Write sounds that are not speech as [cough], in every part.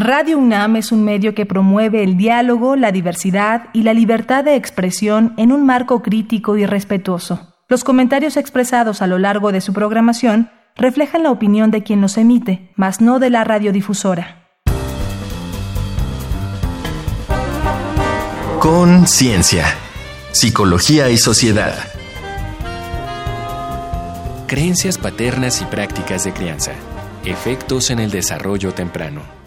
Radio UNAM es un medio que promueve el diálogo, la diversidad y la libertad de expresión en un marco crítico y respetuoso. Los comentarios expresados a lo largo de su programación reflejan la opinión de quien los emite, mas no de la radiodifusora. Conciencia, psicología y sociedad. Creencias paternas y prácticas de crianza. Efectos en el desarrollo temprano.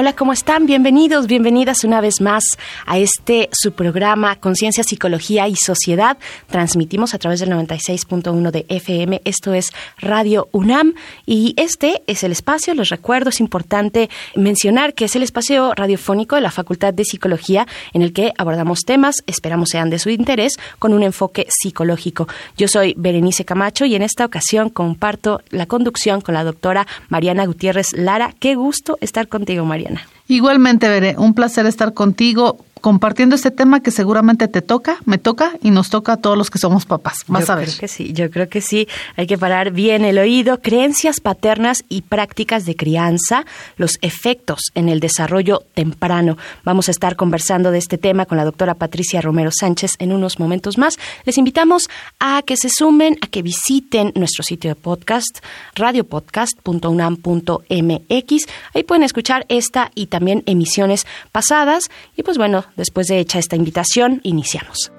Hola, ¿cómo están? Bienvenidos, bienvenidas una vez más a este su programa Conciencia, Psicología y Sociedad. Transmitimos a través del 96.1 de FM. Esto es Radio UNAM y este es el espacio, les recuerdo, es importante mencionar que es el espacio radiofónico de la Facultad de Psicología en el que abordamos temas, esperamos sean de su interés, con un enfoque psicológico. Yo soy Berenice Camacho y en esta ocasión comparto la conducción con la doctora Mariana Gutiérrez Lara. Qué gusto estar contigo, Mariana. Igualmente, Veré, un placer estar contigo compartiendo este tema que seguramente te toca, me toca y nos toca a todos los que somos papás. Vas a ver. Creo que sí, yo creo que sí. Hay que parar bien el oído. Creencias paternas y prácticas de crianza, los efectos en el desarrollo temprano. Vamos a estar conversando de este tema con la doctora Patricia Romero Sánchez en unos momentos más. Les invitamos a que se sumen, a que visiten nuestro sitio de podcast, radiopodcast.unam.mx. Ahí pueden escuchar esta y también emisiones pasadas. Y pues bueno, después de hecha esta invitación, iniciamos.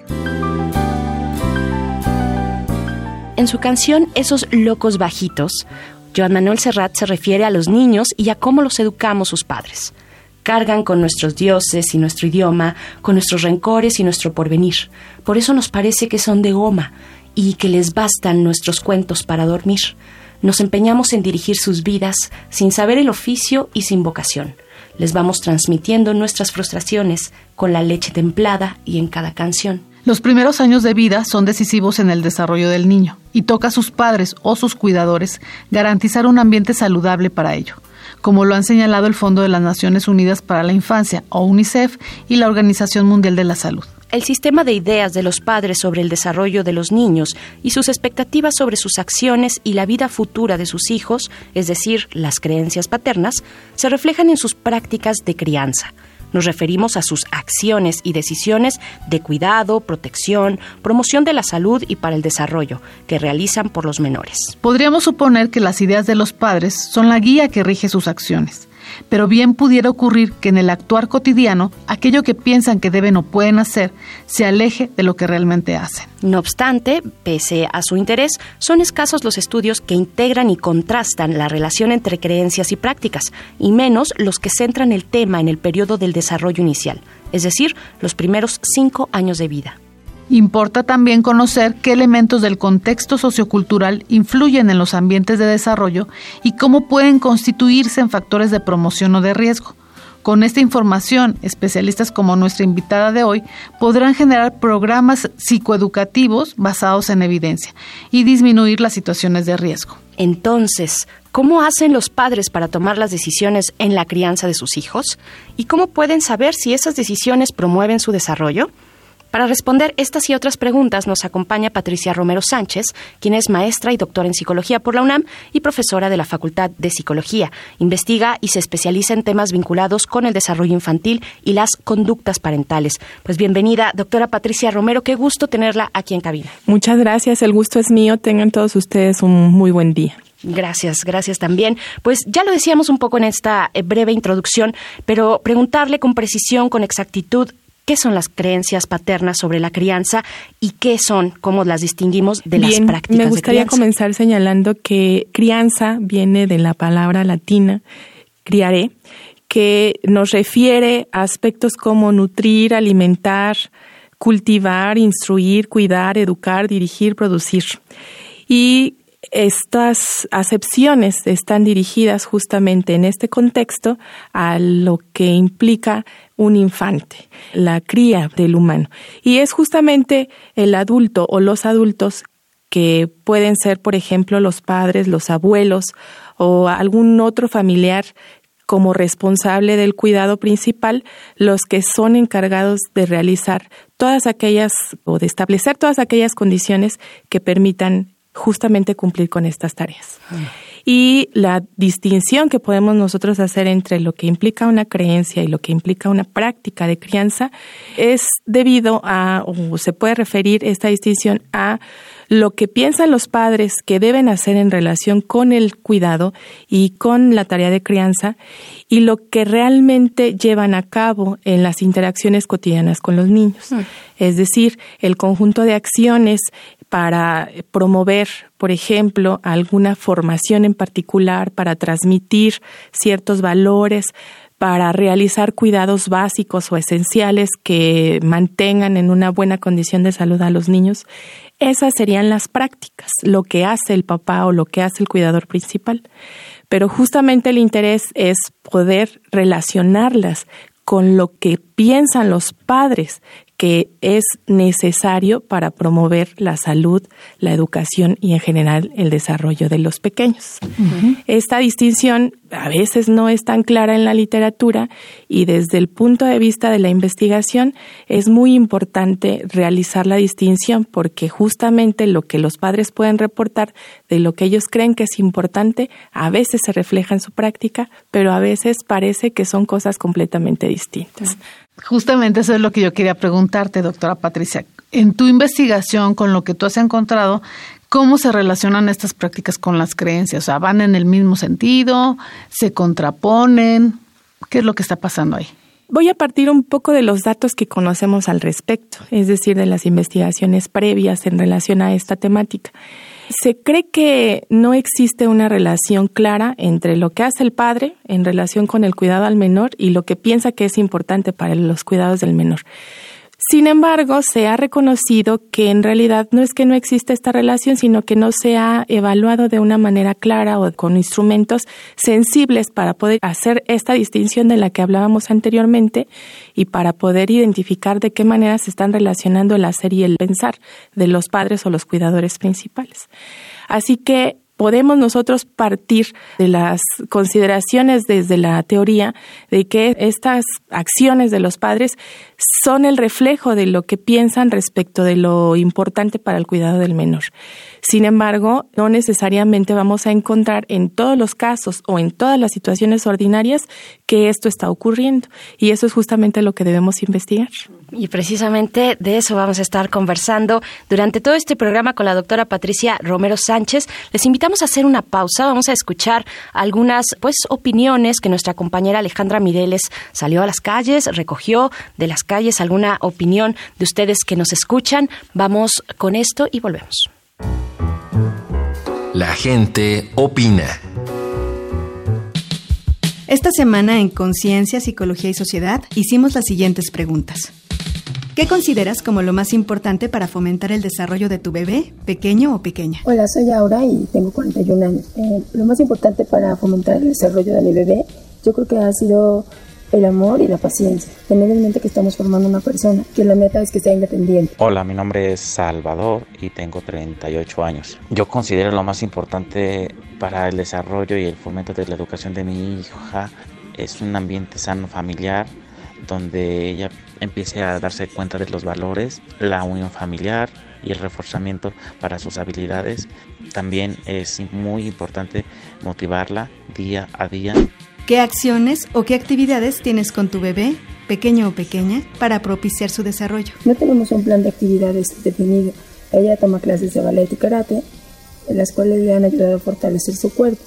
En su canción Esos locos bajitos, Joan Manuel Serrat se refiere a los niños y a cómo los educamos sus padres. Cargan con nuestros dioses y nuestro idioma, con nuestros rencores y nuestro porvenir. Por eso nos parece que son de goma y que les bastan nuestros cuentos para dormir. Nos empeñamos en dirigir sus vidas sin saber el oficio y sin vocación les vamos transmitiendo nuestras frustraciones con la leche templada y en cada canción. Los primeros años de vida son decisivos en el desarrollo del niño y toca a sus padres o sus cuidadores garantizar un ambiente saludable para ello, como lo han señalado el Fondo de las Naciones Unidas para la Infancia o UNICEF y la Organización Mundial de la Salud el sistema de ideas de los padres sobre el desarrollo de los niños y sus expectativas sobre sus acciones y la vida futura de sus hijos, es decir, las creencias paternas, se reflejan en sus prácticas de crianza. Nos referimos a sus acciones y decisiones de cuidado, protección, promoción de la salud y para el desarrollo que realizan por los menores. Podríamos suponer que las ideas de los padres son la guía que rige sus acciones pero bien pudiera ocurrir que en el actuar cotidiano aquello que piensan que deben o pueden hacer se aleje de lo que realmente hacen. No obstante, pese a su interés, son escasos los estudios que integran y contrastan la relación entre creencias y prácticas, y menos los que centran el tema en el periodo del desarrollo inicial, es decir, los primeros cinco años de vida. Importa también conocer qué elementos del contexto sociocultural influyen en los ambientes de desarrollo y cómo pueden constituirse en factores de promoción o de riesgo. Con esta información, especialistas como nuestra invitada de hoy podrán generar programas psicoeducativos basados en evidencia y disminuir las situaciones de riesgo. Entonces, ¿cómo hacen los padres para tomar las decisiones en la crianza de sus hijos? ¿Y cómo pueden saber si esas decisiones promueven su desarrollo? Para responder estas y otras preguntas nos acompaña Patricia Romero Sánchez, quien es maestra y doctora en psicología por la UNAM y profesora de la Facultad de Psicología. Investiga y se especializa en temas vinculados con el desarrollo infantil y las conductas parentales. Pues bienvenida, doctora Patricia Romero, qué gusto tenerla aquí en cabina. Muchas gracias, el gusto es mío. Tengan todos ustedes un muy buen día. Gracias, gracias también. Pues ya lo decíamos un poco en esta eh, breve introducción, pero preguntarle con precisión, con exactitud, ¿Qué son las creencias paternas sobre la crianza y qué son, cómo las distinguimos de las prácticas Me gustaría comenzar señalando que crianza viene de la palabra latina criaré, que nos refiere a aspectos como nutrir, alimentar, cultivar, instruir, cuidar, educar, dirigir, producir. Y estas acepciones están dirigidas justamente en este contexto a lo que implica un infante, la cría del humano. Y es justamente el adulto o los adultos que pueden ser, por ejemplo, los padres, los abuelos o algún otro familiar como responsable del cuidado principal, los que son encargados de realizar todas aquellas o de establecer todas aquellas condiciones que permitan justamente cumplir con estas tareas. y la distinción que podemos nosotros hacer entre lo que implica una creencia y lo que implica una práctica de crianza es debido a, o se puede referir esta distinción a lo que piensan los padres que deben hacer en relación con el cuidado y con la tarea de crianza y lo que realmente llevan a cabo en las interacciones cotidianas con los niños. Mm. Es decir, el conjunto de acciones para promover, por ejemplo, alguna formación en particular, para transmitir ciertos valores, para realizar cuidados básicos o esenciales que mantengan en una buena condición de salud a los niños, esas serían las prácticas, lo que hace el papá o lo que hace el cuidador principal. Pero justamente el interés es poder relacionarlas con lo que piensan los padres que es necesario para promover la salud, la educación y en general el desarrollo de los pequeños. Esta distinción a veces no es tan clara en la literatura y desde el punto de vista de la investigación es muy importante realizar la distinción porque justamente lo que los padres pueden reportar de lo que ellos creen que es importante a veces se refleja en su práctica, pero a veces parece que son cosas completamente distintas. Justamente eso es lo que yo quería preguntarte, doctora Patricia. En tu investigación, con lo que tú has encontrado, ¿cómo se relacionan estas prácticas con las creencias? O sea, ¿van en el mismo sentido? ¿Se contraponen? ¿Qué es lo que está pasando ahí? Voy a partir un poco de los datos que conocemos al respecto, es decir, de las investigaciones previas en relación a esta temática. Se cree que no existe una relación clara entre lo que hace el padre en relación con el cuidado al menor y lo que piensa que es importante para los cuidados del menor. Sin embargo, se ha reconocido que en realidad no es que no exista esta relación, sino que no se ha evaluado de una manera clara o con instrumentos sensibles para poder hacer esta distinción de la que hablábamos anteriormente y para poder identificar de qué manera se están relacionando el hacer y el pensar de los padres o los cuidadores principales. Así que podemos nosotros partir de las consideraciones desde la teoría de que estas acciones de los padres son el reflejo de lo que piensan respecto de lo importante para el cuidado del menor. Sin embargo, no necesariamente vamos a encontrar en todos los casos o en todas las situaciones ordinarias que esto está ocurriendo. Y eso es justamente lo que debemos investigar. Y precisamente de eso vamos a estar conversando durante todo este programa con la doctora Patricia Romero Sánchez. Les invitamos a hacer una pausa. Vamos a escuchar algunas pues opiniones que nuestra compañera Alejandra Mireles salió a las calles, recogió de las calles alguna opinión de ustedes que nos escuchan. Vamos con esto y volvemos. La gente opina. Esta semana en Conciencia, Psicología y Sociedad hicimos las siguientes preguntas. ¿Qué consideras como lo más importante para fomentar el desarrollo de tu bebé, pequeño o pequeña? Hola, soy Aura y tengo 41 años. Eh, lo más importante para fomentar el desarrollo de mi bebé, yo creo que ha sido el amor y la paciencia. Tener en mente que estamos formando una persona, que la meta es que sea independiente. Hola, mi nombre es Salvador y tengo 38 años. Yo considero lo más importante para el desarrollo y el fomento de la educación de mi hija es un ambiente sano familiar donde ella empiece a darse cuenta de los valores, la unión familiar y el reforzamiento para sus habilidades. También es muy importante motivarla día a día ¿Qué acciones o qué actividades tienes con tu bebé, pequeño o pequeña, para propiciar su desarrollo? No tenemos un plan de actividades definido. Ella toma clases de ballet y karate, en las cuales le han ayudado a fortalecer su cuerpo,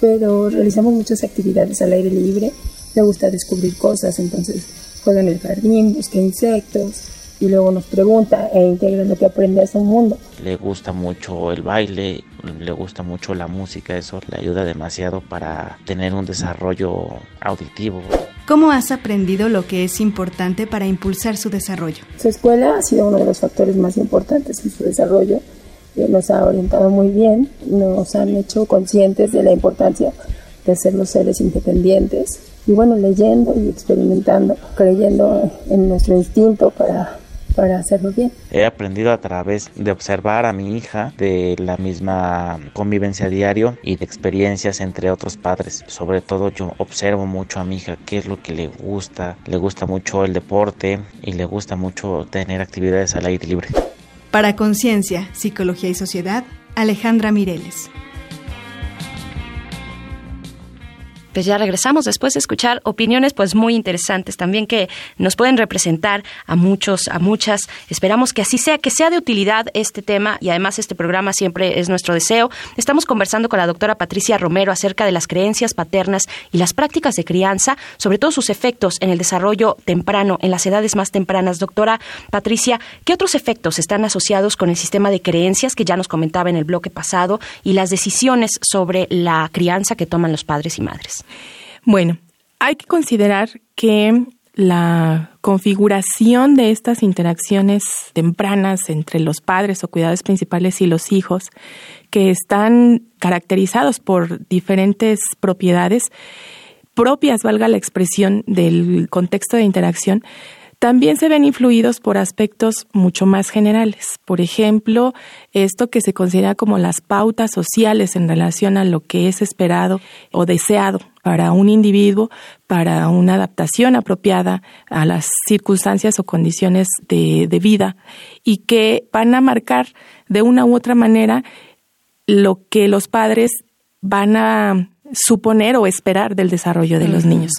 pero realizamos muchas actividades al aire libre. Le gusta descubrir cosas, entonces juega en el jardín, busca insectos, y luego nos pregunta e integra lo que aprende a su mundo. Le gusta mucho el baile, le gusta mucho la música, eso le ayuda demasiado para tener un desarrollo auditivo. ¿Cómo has aprendido lo que es importante para impulsar su desarrollo? Su escuela ha sido uno de los factores más importantes en su desarrollo. Nos ha orientado muy bien, nos han hecho conscientes de la importancia de ser los seres independientes y bueno, leyendo y experimentando, creyendo en nuestro instinto para para hacerlo bien. He aprendido a través de observar a mi hija, de la misma convivencia diario y de experiencias entre otros padres. Sobre todo yo observo mucho a mi hija qué es lo que le gusta. Le gusta mucho el deporte y le gusta mucho tener actividades al aire libre. Para Conciencia, Psicología y Sociedad, Alejandra Mireles. Pues ya regresamos después de escuchar opiniones pues muy interesantes también que nos pueden representar a muchos, a muchas. Esperamos que así sea, que sea de utilidad este tema y además este programa siempre es nuestro deseo. Estamos conversando con la doctora Patricia Romero acerca de las creencias paternas y las prácticas de crianza, sobre todo sus efectos en el desarrollo temprano, en las edades más tempranas. Doctora Patricia, ¿qué otros efectos están asociados con el sistema de creencias que ya nos comentaba en el bloque pasado y las decisiones sobre la crianza que toman los padres y madres? Bueno, hay que considerar que la configuración de estas interacciones tempranas entre los padres o cuidadores principales y los hijos, que están caracterizados por diferentes propiedades propias, valga la expresión, del contexto de interacción, también se ven influidos por aspectos mucho más generales. Por ejemplo, esto que se considera como las pautas sociales en relación a lo que es esperado o deseado para un individuo, para una adaptación apropiada a las circunstancias o condiciones de, de vida y que van a marcar de una u otra manera lo que los padres van a suponer o esperar del desarrollo de los niños.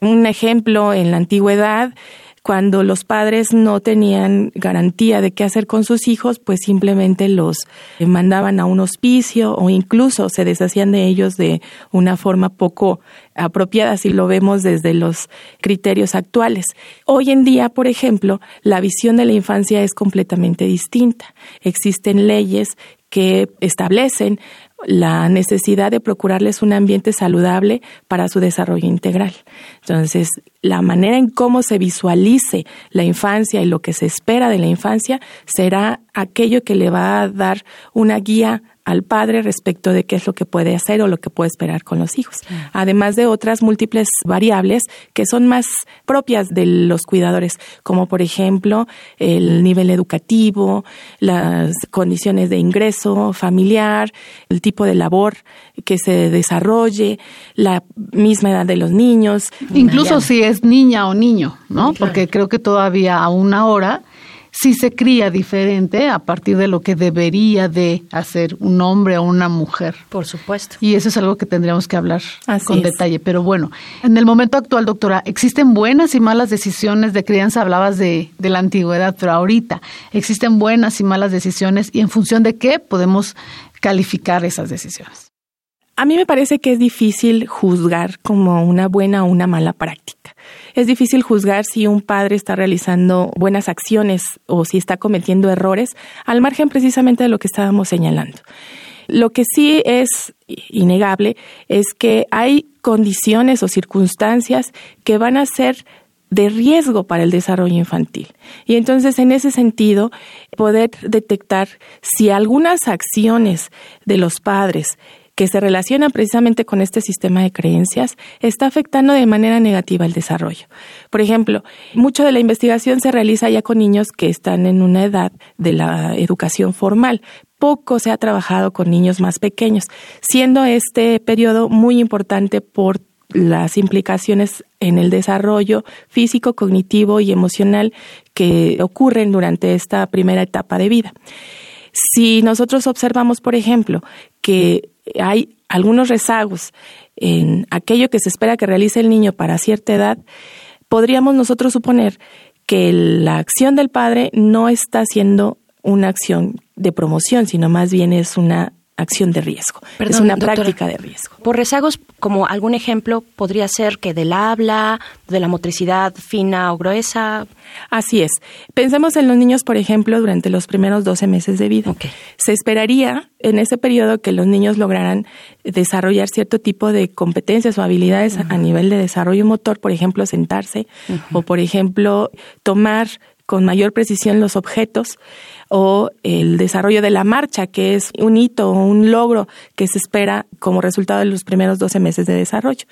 Un ejemplo en la antigüedad cuando los padres no tenían garantía de qué hacer con sus hijos, pues simplemente los mandaban a un hospicio o incluso se deshacían de ellos de una forma poco apropiada si lo vemos desde los criterios actuales. Hoy en día, por ejemplo, la visión de la infancia es completamente distinta. Existen leyes que establecen la necesidad de procurarles un ambiente saludable para su desarrollo integral. Entonces, la manera en cómo se visualice la infancia y lo que se espera de la infancia será aquello que le va a dar una guía al padre respecto de qué es lo que puede hacer o lo que puede esperar con los hijos, además de otras múltiples variables que son más propias de los cuidadores, como por ejemplo el nivel educativo, las condiciones de ingreso familiar, el tipo de labor que se desarrolle, la misma edad de los niños. Incluso si es niña o niño, ¿no? Porque creo que todavía a una hora si se cría diferente a partir de lo que debería de hacer un hombre o una mujer. Por supuesto. Y eso es algo que tendríamos que hablar con detalle. Pero bueno, en el momento actual, doctora, ¿existen buenas y malas decisiones de crianza? Hablabas de, de la antigüedad, pero ahorita, ¿existen buenas y malas decisiones? ¿Y en función de qué podemos calificar esas decisiones? A mí me parece que es difícil juzgar como una buena o una mala práctica. Es difícil juzgar si un padre está realizando buenas acciones o si está cometiendo errores, al margen precisamente de lo que estábamos señalando. Lo que sí es innegable es que hay condiciones o circunstancias que van a ser de riesgo para el desarrollo infantil. Y entonces, en ese sentido, poder detectar si algunas acciones de los padres que se relaciona precisamente con este sistema de creencias, está afectando de manera negativa el desarrollo. Por ejemplo, mucho de la investigación se realiza ya con niños que están en una edad de la educación formal, poco se ha trabajado con niños más pequeños, siendo este periodo muy importante por las implicaciones en el desarrollo físico, cognitivo y emocional que ocurren durante esta primera etapa de vida. Si nosotros observamos, por ejemplo, que hay algunos rezagos en aquello que se espera que realice el niño para cierta edad, podríamos nosotros suponer que la acción del padre no está siendo una acción de promoción, sino más bien es una acción de riesgo. es una práctica de riesgo. Por rezagos, como algún ejemplo, podría ser que del habla, de la motricidad fina o gruesa. Así es. Pensemos en los niños, por ejemplo, durante los primeros 12 meses de vida. Se esperaría en ese periodo que los niños lograran desarrollar cierto tipo de competencias o habilidades a nivel de desarrollo motor, por ejemplo, sentarse o, por ejemplo, tomar con mayor precisión los objetos o el desarrollo de la marcha, que es un hito o un logro que se espera como resultado de los primeros 12 meses de desarrollo.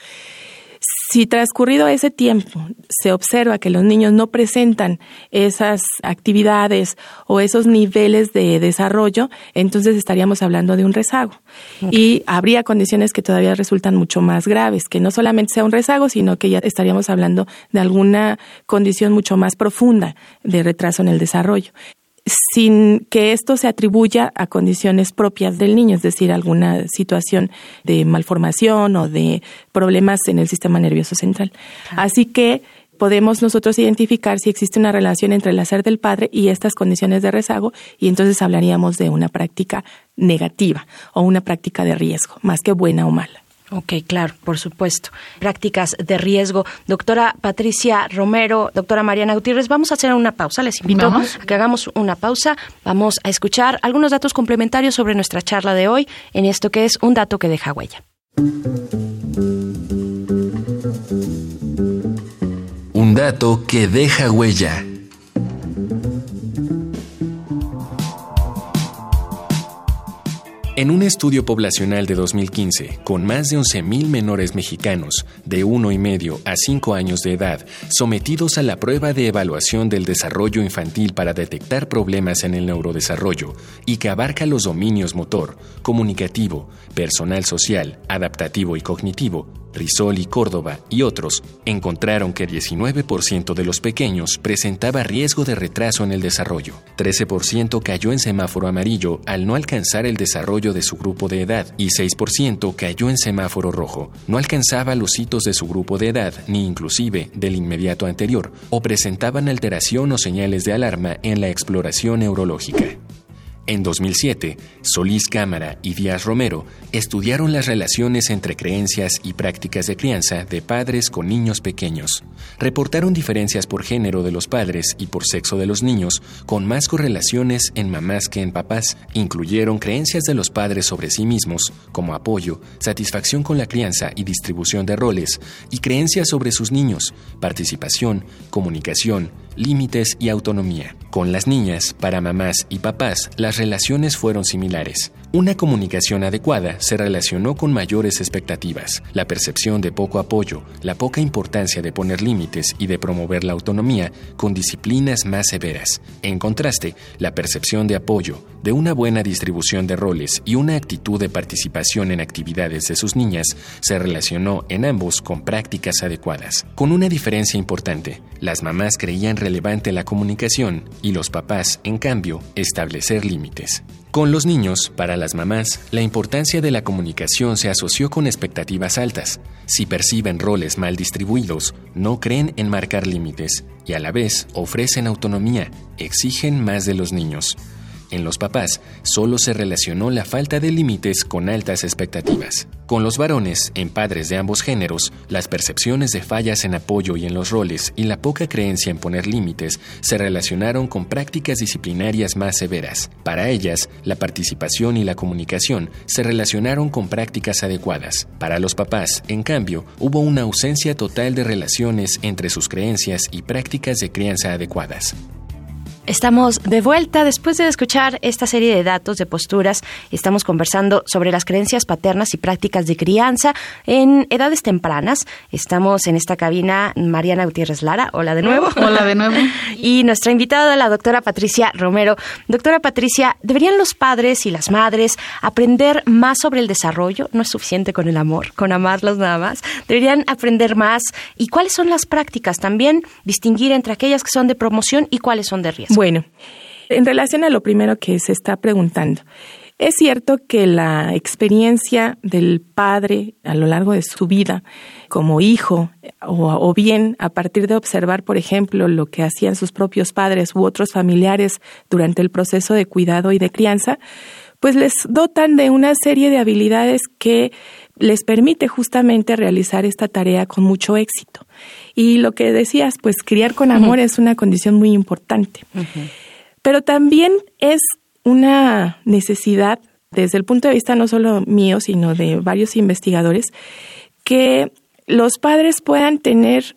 Si transcurrido ese tiempo se observa que los niños no presentan esas actividades o esos niveles de desarrollo, entonces estaríamos hablando de un rezago. Y habría condiciones que todavía resultan mucho más graves, que no solamente sea un rezago, sino que ya estaríamos hablando de alguna condición mucho más profunda de retraso en el desarrollo sin que esto se atribuya a condiciones propias del niño, es decir, alguna situación de malformación o de problemas en el sistema nervioso central. Así que podemos nosotros identificar si existe una relación entre el hacer del padre y estas condiciones de rezago y entonces hablaríamos de una práctica negativa o una práctica de riesgo, más que buena o mala. Ok, claro, por supuesto. Prácticas de riesgo. Doctora Patricia Romero, doctora Mariana Gutiérrez, vamos a hacer una pausa. Les invito a que hagamos una pausa. Vamos a escuchar algunos datos complementarios sobre nuestra charla de hoy en esto que es un dato que deja huella. Un dato que deja huella. En un estudio poblacional de 2015, con más de 11.000 menores mexicanos de uno y medio a 5 años de edad sometidos a la prueba de evaluación del desarrollo infantil para detectar problemas en el neurodesarrollo y que abarca los dominios motor, comunicativo, personal social, adaptativo y cognitivo, Rizol y Córdoba y otros encontraron que 19% de los pequeños presentaba riesgo de retraso en el desarrollo. 13% cayó en semáforo amarillo al no alcanzar el desarrollo de su grupo de edad y 6% cayó en semáforo rojo. No alcanzaba los hitos de su grupo de edad ni inclusive del inmediato anterior o presentaban alteración o señales de alarma en la exploración neurológica. En 2007, Solís Cámara y Díaz Romero estudiaron las relaciones entre creencias y prácticas de crianza de padres con niños pequeños. Reportaron diferencias por género de los padres y por sexo de los niños, con más correlaciones en mamás que en papás. Incluyeron creencias de los padres sobre sí mismos, como apoyo, satisfacción con la crianza y distribución de roles, y creencias sobre sus niños, participación, comunicación, límites y autonomía. Con las niñas, para mamás y papás, las relaciones fueron similares. Una comunicación adecuada se relacionó con mayores expectativas, la percepción de poco apoyo, la poca importancia de poner límites y de promover la autonomía con disciplinas más severas. En contraste, la percepción de apoyo, de una buena distribución de roles y una actitud de participación en actividades de sus niñas se relacionó en ambos con prácticas adecuadas. Con una diferencia importante, las mamás creían relevante la comunicación y los papás, en cambio, establecer límites. Con los niños, para las mamás, la importancia de la comunicación se asoció con expectativas altas. Si perciben roles mal distribuidos, no creen en marcar límites y a la vez ofrecen autonomía, exigen más de los niños. En los papás solo se relacionó la falta de límites con altas expectativas. Con los varones, en padres de ambos géneros, las percepciones de fallas en apoyo y en los roles y la poca creencia en poner límites se relacionaron con prácticas disciplinarias más severas. Para ellas, la participación y la comunicación se relacionaron con prácticas adecuadas. Para los papás, en cambio, hubo una ausencia total de relaciones entre sus creencias y prácticas de crianza adecuadas. Estamos de vuelta después de escuchar esta serie de datos, de posturas. Estamos conversando sobre las creencias paternas y prácticas de crianza en edades tempranas. Estamos en esta cabina Mariana Gutiérrez Lara. Hola de nuevo. Hola de nuevo. [laughs] y nuestra invitada, la doctora Patricia Romero. Doctora Patricia, ¿deberían los padres y las madres aprender más sobre el desarrollo? No es suficiente con el amor, con amarlos nada más. Deberían aprender más. ¿Y cuáles son las prácticas? También distinguir entre aquellas que son de promoción y cuáles son de riesgo. Bueno, en relación a lo primero que se está preguntando, es cierto que la experiencia del padre a lo largo de su vida como hijo o, bien a partir de observar, por ejemplo, lo que hacían sus propios padres u otros familiares durante el proceso de cuidado y de crianza, pues les dotan de una serie de habilidades que les permite justamente realizar esta tarea con mucho éxito. Y lo que decías, pues criar con amor es una condición muy importante. Pero también es una necesidad, desde el punto de vista no solo mío, sino de varios investigadores, que los padres puedan tener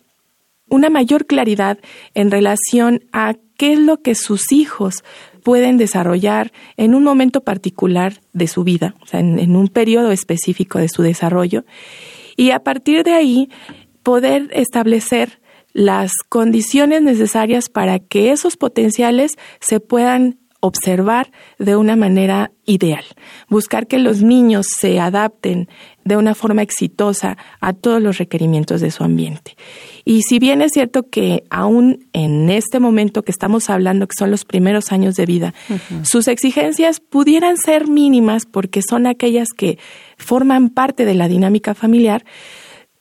una mayor claridad en relación a qué es lo que sus hijos pueden desarrollar en un momento particular de su vida, o sea, en, en un periodo específico de su desarrollo, y a partir de ahí poder establecer las condiciones necesarias para que esos potenciales se puedan observar de una manera ideal, buscar que los niños se adapten de una forma exitosa a todos los requerimientos de su ambiente. Y si bien es cierto que aún en este momento que estamos hablando, que son los primeros años de vida, sus exigencias pudieran ser mínimas porque son aquellas que forman parte de la dinámica familiar,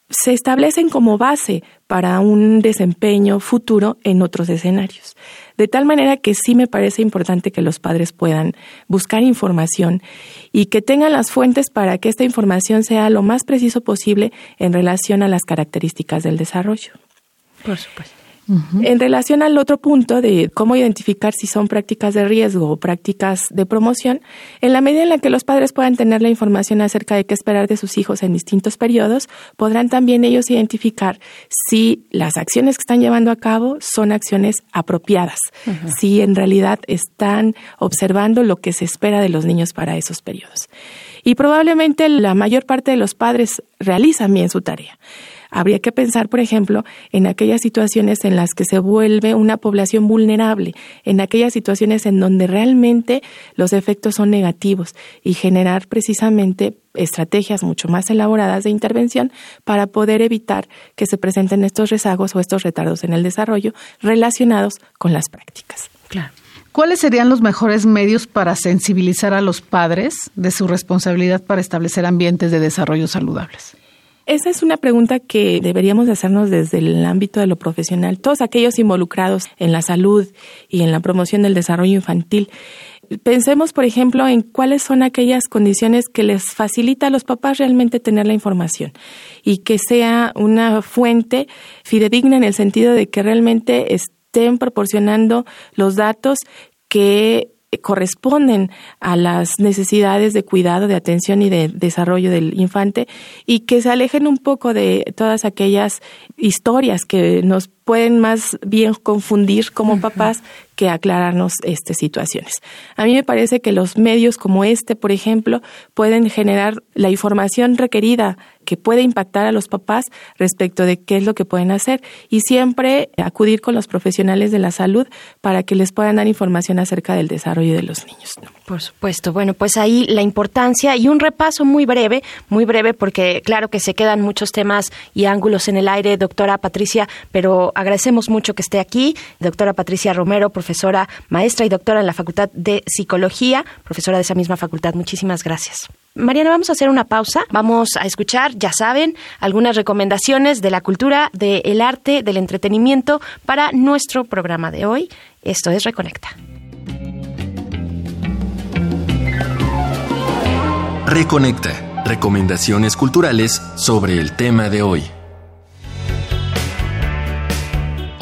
se establecen como base para un desempeño futuro en otros escenarios. De tal manera que sí me parece importante que los padres puedan buscar información y que tengan las fuentes para que esta información sea lo más preciso posible en relación a las características del desarrollo. Por supuesto. En relación al otro punto de cómo identificar si son prácticas de riesgo o prácticas de promoción, en la medida en la que los padres puedan tener la información acerca de qué esperar de sus hijos en distintos periodos, podrán también ellos identificar si las acciones que están llevando a cabo son acciones apropiadas, si en realidad están observando lo que se espera de los niños para esos periodos. Y probablemente la mayor parte de los padres realizan bien su tarea. Habría que pensar, por ejemplo, en aquellas situaciones en las que se vuelve una población vulnerable, en aquellas situaciones en donde realmente los efectos son negativos y generar precisamente estrategias mucho más elaboradas de intervención para poder evitar que se presenten estos rezagos o estos retardos en el desarrollo relacionados con las prácticas. ¿Cuáles serían los mejores medios para sensibilizar a los padres de su responsabilidad para establecer ambientes de desarrollo saludables? Esa es una pregunta que deberíamos hacernos desde el ámbito de lo profesional. Todos aquellos involucrados en la salud y en la promoción del desarrollo infantil. Pensemos, por ejemplo, en cuáles son aquellas condiciones que les facilita a los papás realmente tener la información y que sea una fuente fidedigna en el sentido de que realmente estén proporcionando los datos que corresponden a las necesidades de cuidado, de atención y de desarrollo del infante y que se alejen un poco de todas aquellas historias que nos pueden más bien confundir como papás que aclararnos estas situaciones. A mí me parece que los medios como este, por ejemplo, pueden generar la información requerida que puede impactar a los papás respecto de qué es lo que pueden hacer y siempre acudir con los profesionales de la salud para que les puedan dar información acerca del desarrollo de los niños. Por supuesto. Bueno, pues ahí la importancia y un repaso muy breve, muy breve porque claro que se quedan muchos temas y ángulos en el aire, doctora Patricia, pero agradecemos mucho que esté aquí, doctora Patricia Romero, profesora, maestra y doctora en la Facultad de Psicología, profesora de esa misma facultad. Muchísimas gracias. Mariana, vamos a hacer una pausa. Vamos a escuchar, ya saben, algunas recomendaciones de la cultura, del arte, del entretenimiento para nuestro programa de hoy. Esto es Reconecta. Reconecta. Recomendaciones culturales sobre el tema de hoy.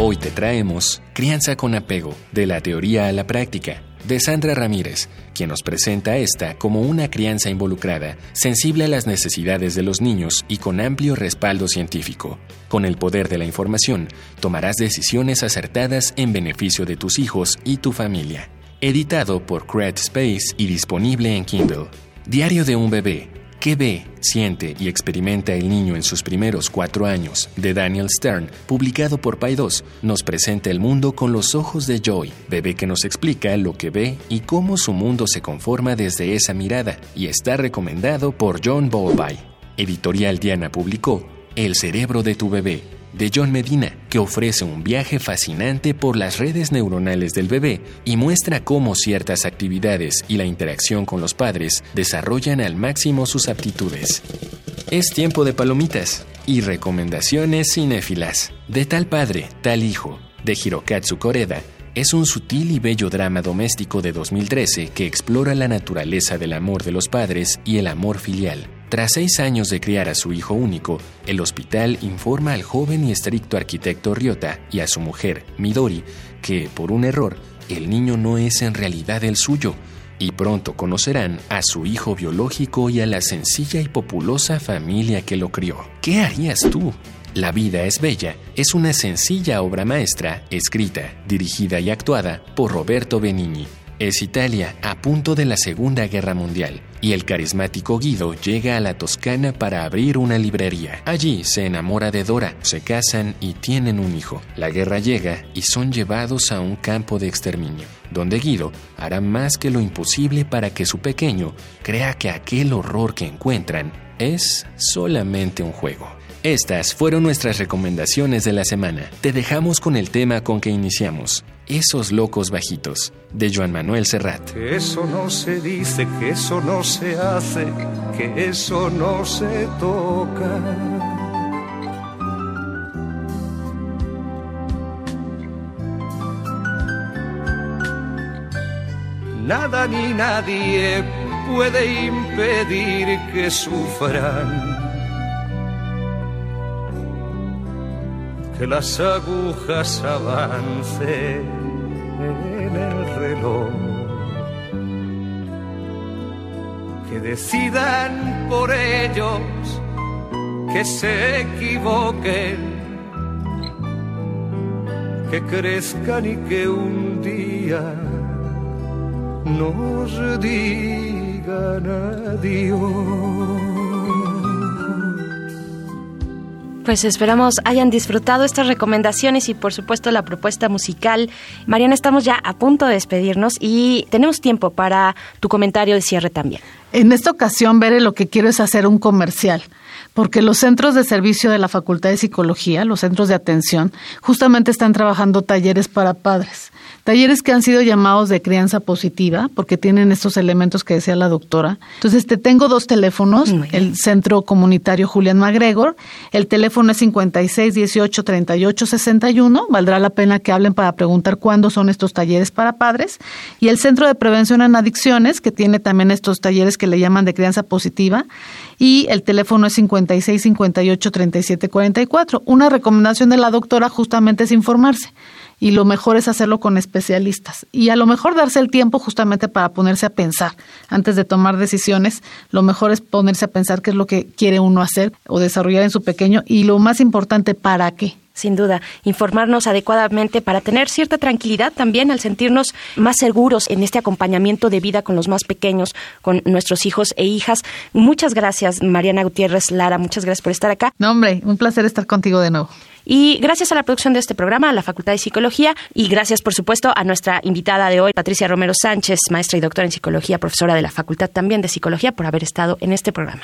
Hoy te traemos Crianza con apego, de la teoría a la práctica, de Sandra Ramírez, quien nos presenta esta como una crianza involucrada, sensible a las necesidades de los niños y con amplio respaldo científico. Con el poder de la información, tomarás decisiones acertadas en beneficio de tus hijos y tu familia. Editado por Create Space y disponible en Kindle. Diario de un bebé. ¿Qué ve, siente y experimenta el niño en sus primeros cuatro años? de Daniel Stern, publicado por Paidos, nos presenta el mundo con los ojos de Joy, bebé que nos explica lo que ve y cómo su mundo se conforma desde esa mirada, y está recomendado por John Bowlby. Editorial Diana publicó El cerebro de tu bebé, de John Medina, que ofrece un viaje fascinante por las redes neuronales del bebé y muestra cómo ciertas actividades y la interacción con los padres desarrollan al máximo sus aptitudes. Es tiempo de palomitas y recomendaciones cinéfilas. De tal padre, tal hijo, de Hirokatsu Koreda, es un sutil y bello drama doméstico de 2013 que explora la naturaleza del amor de los padres y el amor filial. Tras seis años de criar a su hijo único, el hospital informa al joven y estricto arquitecto Ryota y a su mujer, Midori, que, por un error, el niño no es en realidad el suyo, y pronto conocerán a su hijo biológico y a la sencilla y populosa familia que lo crió. ¿Qué harías tú? La vida es bella es una sencilla obra maestra, escrita, dirigida y actuada por Roberto Benigni. Es Italia a punto de la Segunda Guerra Mundial y el carismático Guido llega a la Toscana para abrir una librería. Allí se enamora de Dora, se casan y tienen un hijo. La guerra llega y son llevados a un campo de exterminio, donde Guido hará más que lo imposible para que su pequeño crea que aquel horror que encuentran es solamente un juego. Estas fueron nuestras recomendaciones de la semana. Te dejamos con el tema con que iniciamos, Esos locos bajitos, de Joan Manuel Serrat. Que eso no se dice, que eso no se hace, que eso no se toca. Nada ni nadie puede impedir que sufran que las agujas avancen en el reloj, que decidan por ellos que se equivoquen, que crezcan y que un día nos digan adiós. Pues esperamos hayan disfrutado estas recomendaciones y por supuesto la propuesta musical. Mariana, estamos ya a punto de despedirnos y tenemos tiempo para tu comentario de cierre también. En esta ocasión, Bere, lo que quiero es hacer un comercial porque los centros de servicio de la Facultad de Psicología, los centros de atención, justamente están trabajando talleres para padres. Talleres que han sido llamados de crianza positiva, porque tienen estos elementos que decía la doctora. Entonces, te tengo dos teléfonos, el Centro Comunitario Julián Magregor, el teléfono es 56 18 38 61, valdrá la pena que hablen para preguntar cuándo son estos talleres para padres, y el Centro de Prevención en Adicciones, que tiene también estos talleres que le llaman de crianza positiva, y el teléfono es 56 58 37 44. Una recomendación de la doctora justamente es informarse y lo mejor es hacerlo con especialistas y a lo mejor darse el tiempo justamente para ponerse a pensar antes de tomar decisiones. Lo mejor es ponerse a pensar qué es lo que quiere uno hacer o desarrollar en su pequeño y lo más importante, ¿para qué? Sin duda, informarnos adecuadamente para tener cierta tranquilidad también al sentirnos más seguros en este acompañamiento de vida con los más pequeños, con nuestros hijos e hijas. Muchas gracias, Mariana Gutiérrez Lara, muchas gracias por estar acá. No, hombre, un placer estar contigo de nuevo. Y gracias a la producción de este programa, a la Facultad de Psicología, y gracias, por supuesto, a nuestra invitada de hoy, Patricia Romero Sánchez, maestra y doctora en Psicología, profesora de la Facultad también de Psicología, por haber estado en este programa.